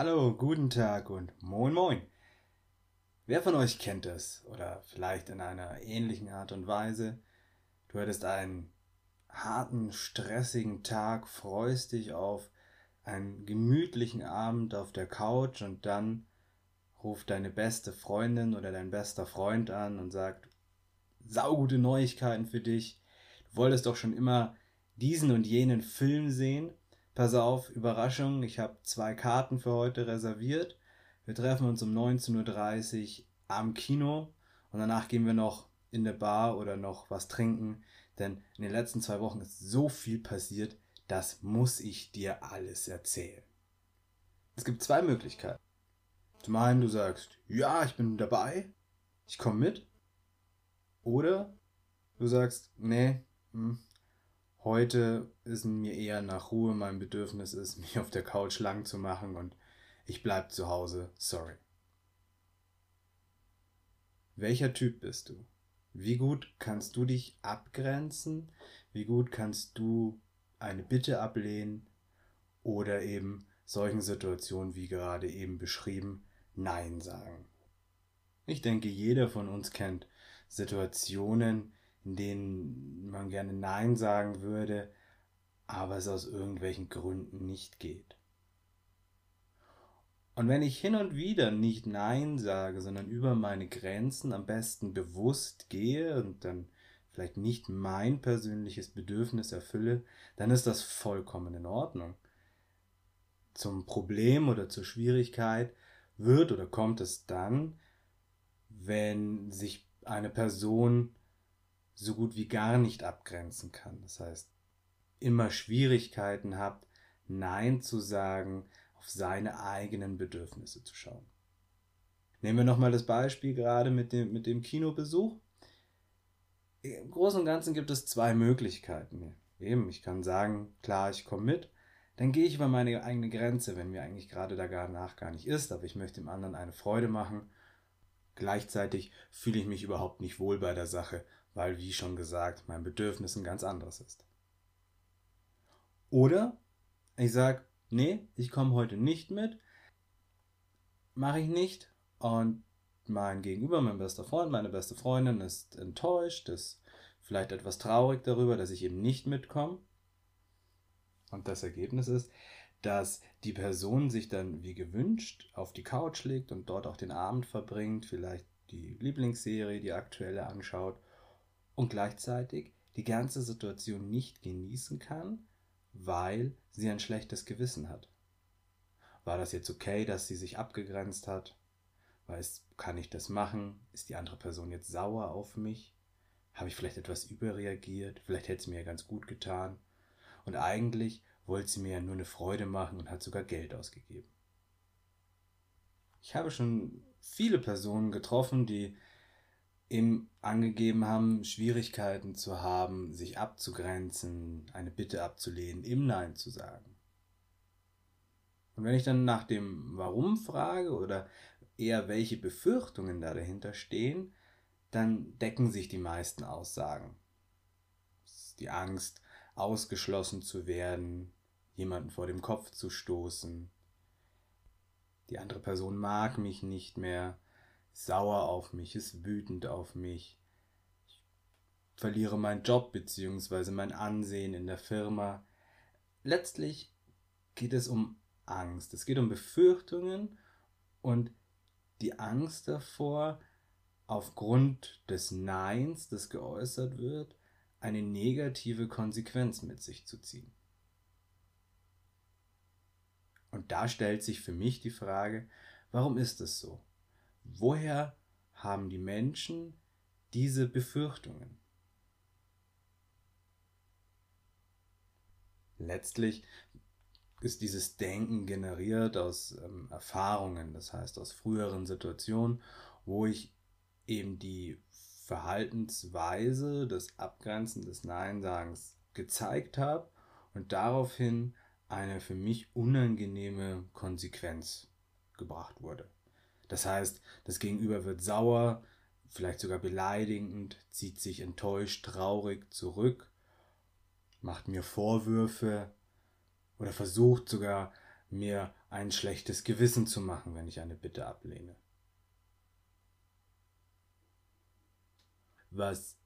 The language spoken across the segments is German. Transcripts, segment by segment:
Hallo, guten Tag und moin moin. Wer von euch kennt es? Oder vielleicht in einer ähnlichen Art und Weise. Du hattest einen harten, stressigen Tag, freust dich auf einen gemütlichen Abend auf der Couch und dann ruft deine beste Freundin oder dein bester Freund an und sagt, saugute Neuigkeiten für dich. Du wolltest doch schon immer diesen und jenen Film sehen. Pass auf, Überraschung, ich habe zwei Karten für heute reserviert. Wir treffen uns um 19.30 Uhr am Kino und danach gehen wir noch in der Bar oder noch was trinken, denn in den letzten zwei Wochen ist so viel passiert, das muss ich dir alles erzählen. Es gibt zwei Möglichkeiten. Zum einen du sagst, ja, ich bin dabei, ich komme mit. Oder du sagst, nee, hm, heute ist mir eher nach Ruhe, mein Bedürfnis ist, mich auf der Couch lang zu machen und ich bleib zu Hause, sorry. Welcher Typ bist du? Wie gut kannst du dich abgrenzen? Wie gut kannst du eine Bitte ablehnen oder eben solchen Situationen wie gerade eben beschrieben Nein sagen? Ich denke, jeder von uns kennt Situationen, in denen man gerne Nein sagen würde, aber es aus irgendwelchen Gründen nicht geht. Und wenn ich hin und wieder nicht Nein sage, sondern über meine Grenzen am besten bewusst gehe und dann vielleicht nicht mein persönliches Bedürfnis erfülle, dann ist das vollkommen in Ordnung. Zum Problem oder zur Schwierigkeit wird oder kommt es dann, wenn sich eine Person so gut wie gar nicht abgrenzen kann. Das heißt, immer Schwierigkeiten habt, Nein zu sagen, auf seine eigenen Bedürfnisse zu schauen. Nehmen wir nochmal das Beispiel gerade mit dem, mit dem Kinobesuch. Im Großen und Ganzen gibt es zwei Möglichkeiten. Eben, ich kann sagen, klar, ich komme mit. Dann gehe ich über meine eigene Grenze, wenn mir eigentlich gerade da gar nach gar nicht ist, aber ich möchte dem anderen eine Freude machen. Gleichzeitig fühle ich mich überhaupt nicht wohl bei der Sache, weil, wie schon gesagt, mein Bedürfnis ein ganz anderes ist. Oder ich sage, nee, ich komme heute nicht mit, mache ich nicht und mein Gegenüber, mein bester Freund, meine beste Freundin ist enttäuscht, ist vielleicht etwas traurig darüber, dass ich eben nicht mitkomme. Und das Ergebnis ist, dass die Person sich dann wie gewünscht auf die Couch legt und dort auch den Abend verbringt, vielleicht die Lieblingsserie, die aktuelle anschaut und gleichzeitig die ganze Situation nicht genießen kann, weil sie ein schlechtes Gewissen hat. War das jetzt okay, dass sie sich abgegrenzt hat? Weiß, kann ich das machen? Ist die andere Person jetzt sauer auf mich? Habe ich vielleicht etwas überreagiert? Vielleicht hätte es mir ja ganz gut getan. Und eigentlich wollte sie mir ja nur eine Freude machen und hat sogar Geld ausgegeben. Ich habe schon viele Personen getroffen, die eben angegeben haben, Schwierigkeiten zu haben, sich abzugrenzen, eine Bitte abzulehnen, im Nein zu sagen. Und wenn ich dann nach dem Warum frage oder eher welche Befürchtungen da dahinter stehen, dann decken sich die meisten Aussagen. Die Angst, ausgeschlossen zu werden, jemanden vor dem Kopf zu stoßen. Die andere Person mag mich nicht mehr, sauer auf mich, ist wütend auf mich. Ich verliere meinen Job bzw. mein Ansehen in der Firma. Letztlich geht es um Angst. Es geht um Befürchtungen und die Angst davor, aufgrund des Neins, das geäußert wird, eine negative Konsequenz mit sich zu ziehen. Und da stellt sich für mich die Frage, warum ist es so? Woher haben die Menschen diese Befürchtungen? Letztlich ist dieses Denken generiert aus ähm, Erfahrungen, das heißt aus früheren Situationen, wo ich eben die Verhaltensweise des Abgrenzen des Neinsagens gezeigt habe und daraufhin eine für mich unangenehme Konsequenz gebracht wurde. Das heißt, das Gegenüber wird sauer, vielleicht sogar beleidigend, zieht sich enttäuscht, traurig zurück, macht mir Vorwürfe oder versucht sogar mir ein schlechtes Gewissen zu machen, wenn ich eine Bitte ablehne. Was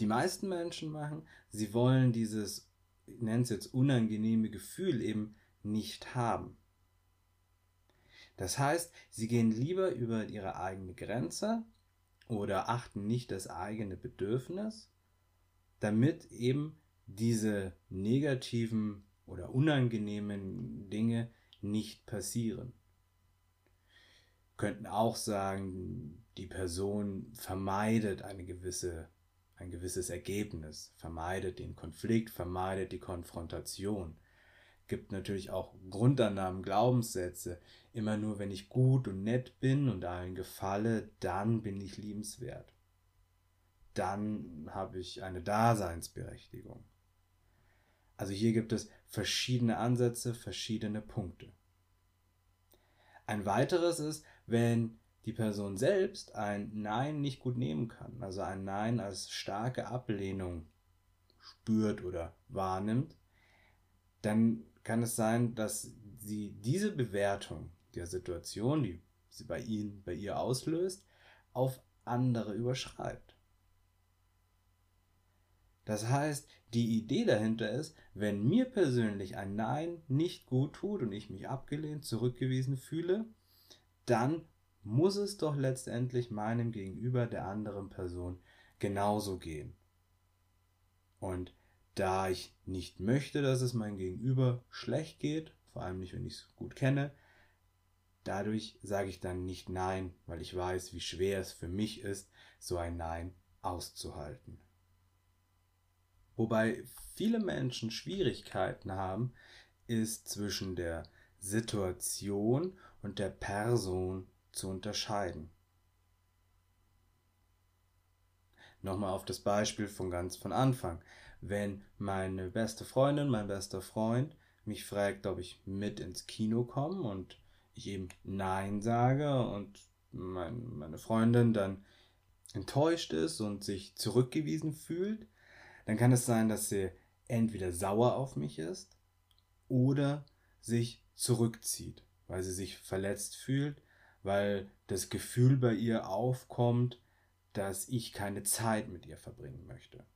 die meisten Menschen machen, sie wollen dieses, ich nenne es jetzt unangenehme Gefühl eben nicht haben. Das heißt, sie gehen lieber über ihre eigene Grenze oder achten nicht das eigene Bedürfnis, damit eben diese negativen oder unangenehmen Dinge nicht passieren. Könnten auch sagen, die Person vermeidet eine gewisse, ein gewisses Ergebnis, vermeidet den Konflikt, vermeidet die Konfrontation. Gibt natürlich auch Grundannahmen, Glaubenssätze. Immer nur, wenn ich gut und nett bin und allen gefalle, dann bin ich liebenswert. Dann habe ich eine Daseinsberechtigung. Also hier gibt es verschiedene Ansätze, verschiedene Punkte. Ein weiteres ist, wenn die Person selbst ein Nein nicht gut nehmen kann, also ein Nein als starke Ablehnung spürt oder wahrnimmt, dann kann es sein, dass sie diese Bewertung der Situation, die sie bei ihnen, bei ihr auslöst, auf andere überschreibt. Das heißt, die Idee dahinter ist, wenn mir persönlich ein Nein nicht gut tut und ich mich abgelehnt, zurückgewiesen fühle, dann muss es doch letztendlich meinem Gegenüber der anderen Person genauso gehen. Und da ich nicht möchte, dass es meinem Gegenüber schlecht geht, vor allem nicht, wenn ich es gut kenne, dadurch sage ich dann nicht Nein, weil ich weiß, wie schwer es für mich ist, so ein Nein auszuhalten. Wobei viele Menschen Schwierigkeiten haben, ist zwischen der Situation und der Person zu unterscheiden. Nochmal auf das Beispiel von ganz von Anfang. Wenn meine beste Freundin, mein bester Freund mich fragt, ob ich mit ins Kino komme und ich eben Nein sage und mein, meine Freundin dann enttäuscht ist und sich zurückgewiesen fühlt, dann kann es sein, dass sie entweder sauer auf mich ist oder sich zurückzieht, weil sie sich verletzt fühlt, weil das Gefühl bei ihr aufkommt, dass ich keine Zeit mit ihr verbringen möchte.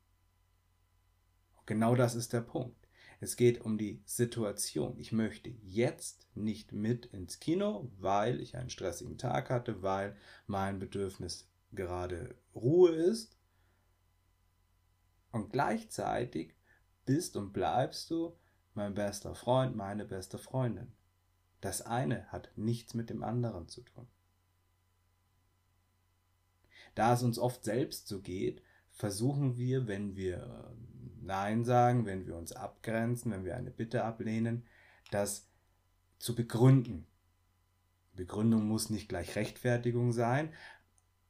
Genau das ist der Punkt. Es geht um die Situation. Ich möchte jetzt nicht mit ins Kino, weil ich einen stressigen Tag hatte, weil mein Bedürfnis gerade Ruhe ist und gleichzeitig bist und bleibst du mein bester Freund, meine beste Freundin. Das eine hat nichts mit dem anderen zu tun. Da es uns oft selbst so geht, versuchen wir, wenn wir äh, Nein sagen, wenn wir uns abgrenzen, wenn wir eine Bitte ablehnen, das zu begründen. Begründung muss nicht gleich Rechtfertigung sein,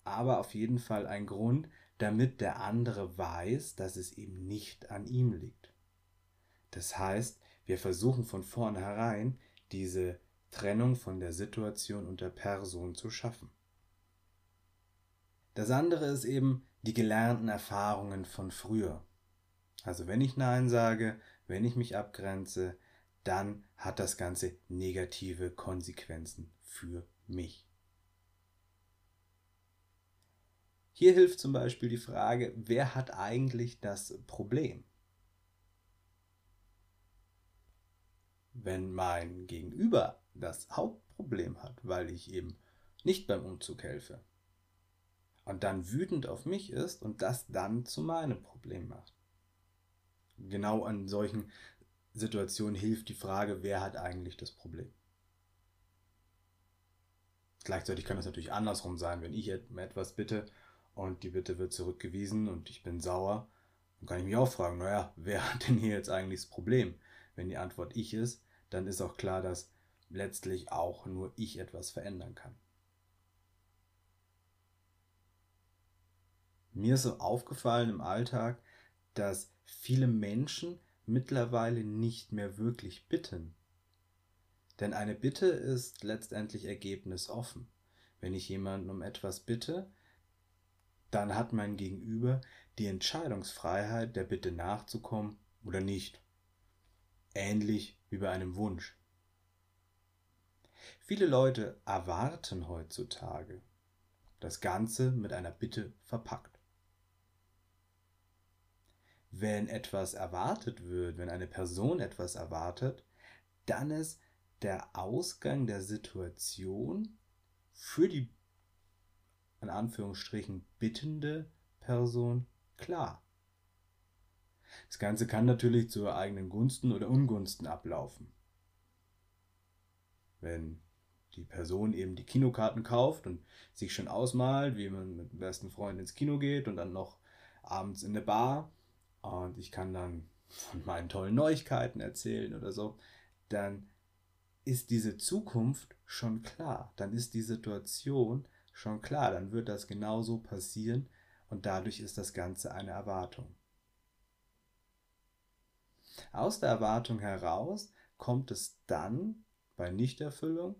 aber auf jeden Fall ein Grund, damit der andere weiß, dass es eben nicht an ihm liegt. Das heißt, wir versuchen von vornherein diese Trennung von der Situation und der Person zu schaffen. Das andere ist eben die gelernten Erfahrungen von früher. Also wenn ich Nein sage, wenn ich mich abgrenze, dann hat das Ganze negative Konsequenzen für mich. Hier hilft zum Beispiel die Frage, wer hat eigentlich das Problem? Wenn mein Gegenüber das Hauptproblem hat, weil ich eben nicht beim Umzug helfe und dann wütend auf mich ist und das dann zu meinem Problem macht. Genau an solchen Situationen hilft die Frage, wer hat eigentlich das Problem? Gleichzeitig kann es natürlich andersrum sein, wenn ich etwas bitte und die Bitte wird zurückgewiesen und ich bin sauer, dann kann ich mich auch fragen, naja, wer hat denn hier jetzt eigentlich das Problem? Wenn die Antwort ich ist, dann ist auch klar, dass letztlich auch nur ich etwas verändern kann. Mir ist so aufgefallen im Alltag, dass viele Menschen mittlerweile nicht mehr wirklich bitten. Denn eine Bitte ist letztendlich ergebnisoffen. Wenn ich jemanden um etwas bitte, dann hat mein Gegenüber die Entscheidungsfreiheit, der Bitte nachzukommen oder nicht. Ähnlich wie bei einem Wunsch. Viele Leute erwarten heutzutage das Ganze mit einer Bitte verpackt. Wenn etwas erwartet wird, wenn eine Person etwas erwartet, dann ist der Ausgang der Situation für die in Anführungsstrichen bittende Person klar. Das Ganze kann natürlich zu eigenen Gunsten oder Ungunsten ablaufen. Wenn die Person eben die Kinokarten kauft und sich schon ausmalt, wie man mit dem besten Freund ins Kino geht und dann noch abends in eine Bar und ich kann dann von meinen tollen Neuigkeiten erzählen oder so, dann ist diese Zukunft schon klar, dann ist die Situation schon klar, dann wird das genauso passieren und dadurch ist das Ganze eine Erwartung. Aus der Erwartung heraus kommt es dann bei Nichterfüllung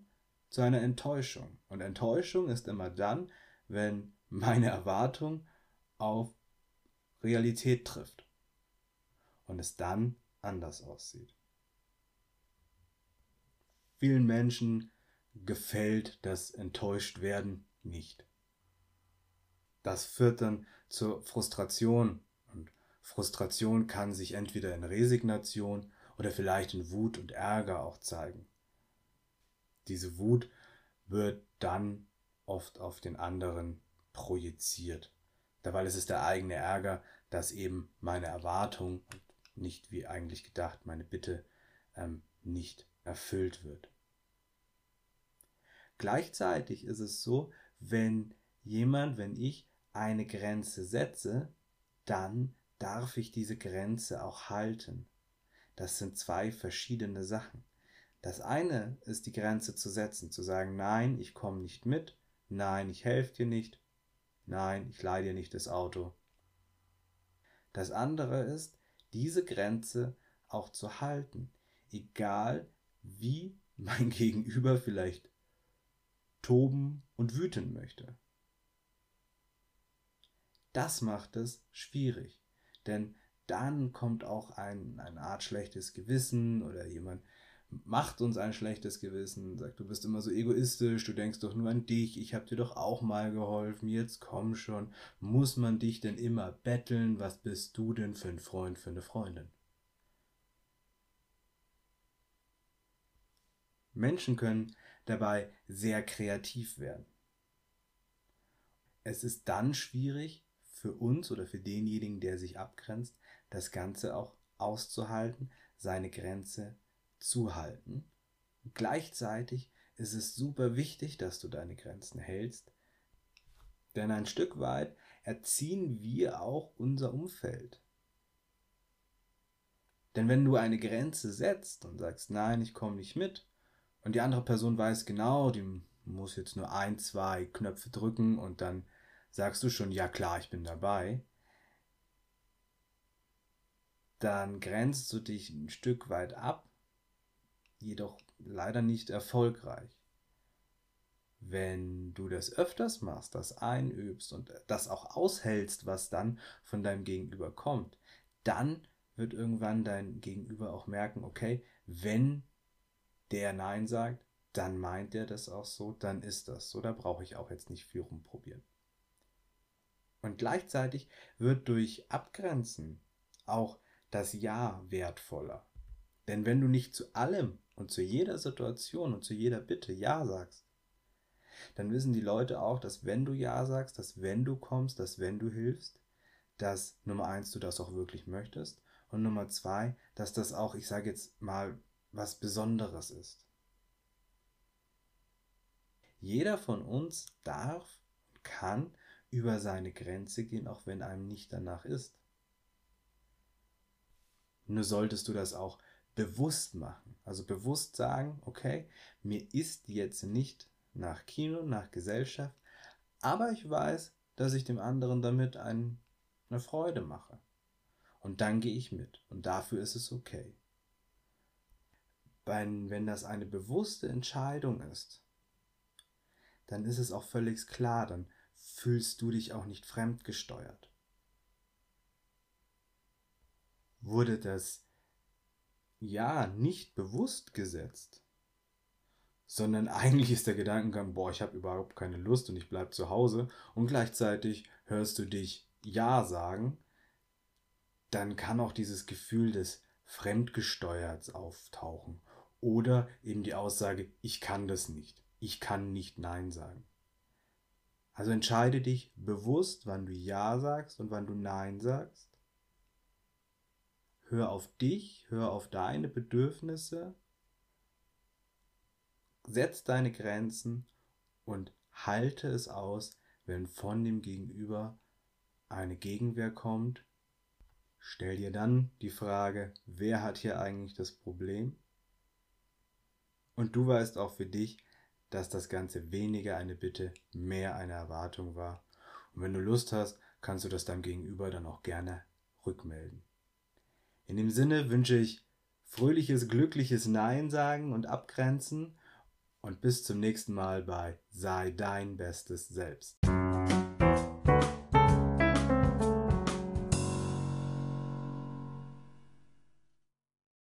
zu einer Enttäuschung. Und Enttäuschung ist immer dann, wenn meine Erwartung auf Realität trifft und es dann anders aussieht. Vielen Menschen gefällt das Enttäuschtwerden nicht. Das führt dann zur Frustration und Frustration kann sich entweder in Resignation oder vielleicht in Wut und Ärger auch zeigen. Diese Wut wird dann oft auf den anderen projiziert. Dabei ist es der eigene Ärger, dass eben meine Erwartung nicht wie eigentlich gedacht meine Bitte ähm, nicht erfüllt wird. Gleichzeitig ist es so, wenn jemand, wenn ich eine Grenze setze, dann darf ich diese Grenze auch halten. Das sind zwei verschiedene Sachen. Das eine ist die Grenze zu setzen, zu sagen, nein, ich komme nicht mit, nein, ich helfe dir nicht, nein, ich leihe dir nicht das Auto. Das andere ist, diese Grenze auch zu halten, egal wie mein Gegenüber vielleicht toben und wüten möchte. Das macht es schwierig, denn dann kommt auch ein, eine Art schlechtes Gewissen oder jemand macht uns ein schlechtes Gewissen, sagt, du bist immer so egoistisch, du denkst doch nur an dich, ich habe dir doch auch mal geholfen, jetzt komm schon, muss man dich denn immer betteln, was bist du denn für ein Freund, für eine Freundin? Menschen können dabei sehr kreativ werden. Es ist dann schwierig für uns oder für denjenigen, der sich abgrenzt, das Ganze auch auszuhalten, seine Grenze zu halten. Gleichzeitig ist es super wichtig, dass du deine Grenzen hältst, denn ein Stück weit erziehen wir auch unser Umfeld. Denn wenn du eine Grenze setzt und sagst, nein, ich komme nicht mit, und die andere Person weiß genau, die muss jetzt nur ein, zwei Knöpfe drücken und dann sagst du schon, ja klar, ich bin dabei, dann grenzt du dich ein Stück weit ab, jedoch leider nicht erfolgreich. Wenn du das öfters machst, das einübst und das auch aushältst, was dann von deinem Gegenüber kommt, dann wird irgendwann dein Gegenüber auch merken, okay, wenn der Nein sagt, dann meint er das auch so, dann ist das so, da brauche ich auch jetzt nicht viel rumprobieren. Und gleichzeitig wird durch Abgrenzen auch das Ja wertvoller. Denn wenn du nicht zu allem und zu jeder Situation und zu jeder Bitte Ja sagst, dann wissen die Leute auch, dass wenn du Ja sagst, dass wenn du kommst, dass wenn du hilfst, dass Nummer eins du das auch wirklich möchtest und Nummer zwei, dass das auch, ich sage jetzt mal, was Besonderes ist. Jeder von uns darf, kann über seine Grenze gehen, auch wenn einem nicht danach ist. Nur solltest du das auch bewusst machen. Also bewusst sagen, okay, mir ist jetzt nicht nach Kino, nach Gesellschaft, aber ich weiß, dass ich dem anderen damit ein, eine Freude mache. Und dann gehe ich mit. Und dafür ist es okay wenn, wenn das eine bewusste Entscheidung ist, dann ist es auch völlig klar, dann fühlst du dich auch nicht fremdgesteuert. Wurde das Ja nicht bewusst gesetzt, sondern eigentlich ist der Gedankengang, boah, ich habe überhaupt keine Lust und ich bleibe zu Hause und gleichzeitig hörst du dich Ja sagen, dann kann auch dieses Gefühl des Fremdgesteuerts auftauchen oder eben die Aussage, ich kann das nicht, ich kann nicht Nein sagen. Also entscheide dich bewusst, wann du Ja sagst und wann du Nein sagst. Hör auf dich, hör auf deine Bedürfnisse, setz deine Grenzen und halte es aus, wenn von dem Gegenüber eine Gegenwehr kommt. Stell dir dann die Frage, wer hat hier eigentlich das Problem? Und du weißt auch für dich, dass das Ganze weniger eine Bitte, mehr eine Erwartung war. Und wenn du Lust hast, kannst du das deinem Gegenüber dann auch gerne rückmelden. In dem Sinne wünsche ich fröhliches, glückliches Nein sagen und abgrenzen und bis zum nächsten Mal bei Sei dein bestes Selbst.